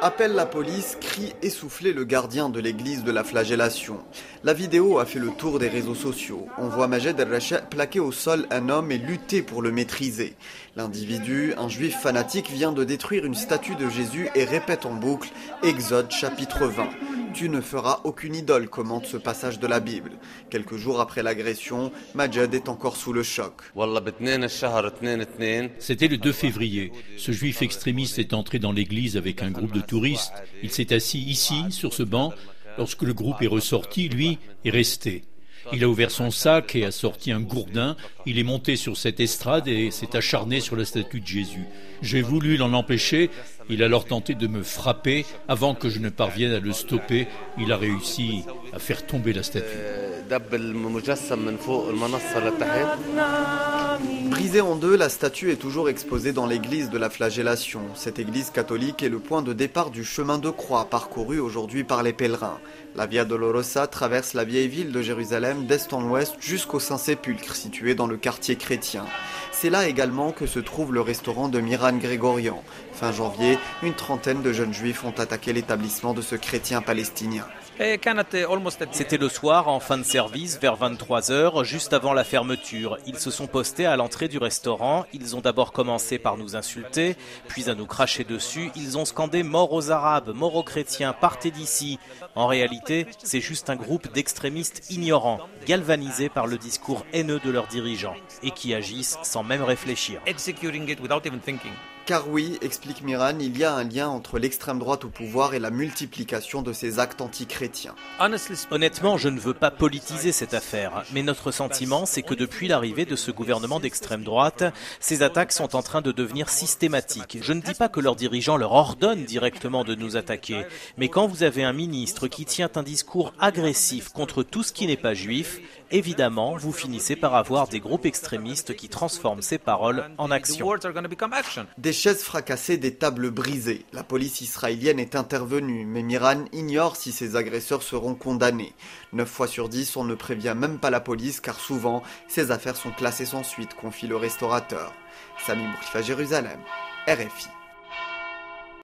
Appelle la police, crie essoufflé le gardien de l'église de la flagellation. La vidéo a fait le tour des réseaux sociaux. On voit Majed El-Racha plaquer au sol un homme et lutter pour le maîtriser. L'individu, un juif fanatique, vient de détruire une statue de Jésus et répète en boucle Exode chapitre 20. Tu ne feras aucune idole, commente ce passage de la Bible. Quelques jours après l'agression, Majed est encore sous le choc. C'était le 2 février. Ce juif extrémiste est entré dans l'église avec un groupe de touristes. Il s'est assis ici, sur ce banc. Lorsque le groupe est ressorti, lui est resté. Il a ouvert son sac et a sorti un gourdin. Il est monté sur cette estrade et s'est acharné sur la statue de Jésus. J'ai voulu l'en empêcher. Il a alors tenté de me frapper. Avant que je ne parvienne à le stopper, il a réussi à faire tomber la statue. Brisée en deux, la statue est toujours exposée dans l'église de la flagellation. Cette église catholique est le point de départ du chemin de croix parcouru aujourd'hui par les pèlerins. La Via Dolorosa traverse la vieille ville de Jérusalem d'est en ouest jusqu'au Saint-Sépulcre situé dans le quartier chrétien. C'est là également que se trouve le restaurant de Miran Grégorian. Fin janvier, une trentaine de jeunes juifs ont attaqué l'établissement de ce chrétien palestinien. C'était le soir, en fin de service, vers 23h, juste avant la fermeture. Ils se sont postés à l'entrée du restaurant. Ils ont d'abord commencé par nous insulter, puis à nous cracher dessus. Ils ont scandé mort aux Arabes, mort aux chrétiens, partez d'ici. En réalité, c'est juste un groupe d'extrémistes ignorants, galvanisés par le discours haineux de leurs dirigeants, et qui agissent sans même réfléchir. Executing it without even thinking. Car oui, explique Miran, il y a un lien entre l'extrême droite au pouvoir et la multiplication de ces actes antichrétiens. Honnêtement, je ne veux pas politiser cette affaire, mais notre sentiment, c'est que depuis l'arrivée de ce gouvernement d'extrême droite, ces attaques sont en train de devenir systématiques. Je ne dis pas que leurs dirigeants leur ordonnent directement de nous attaquer, mais quand vous avez un ministre qui tient un discours agressif contre tout ce qui n'est pas juif, évidemment, vous finissez par avoir des groupes extrémistes qui transforment ces paroles en actions. Des chaises fracassées, des tables brisées. La police israélienne est intervenue, mais Miran ignore si ces agresseurs seront condamnés. Neuf fois sur dix, on ne prévient même pas la police car souvent, ces affaires sont classées sans suite, confie le restaurateur. Sami Bourkifa, Jérusalem, RFI.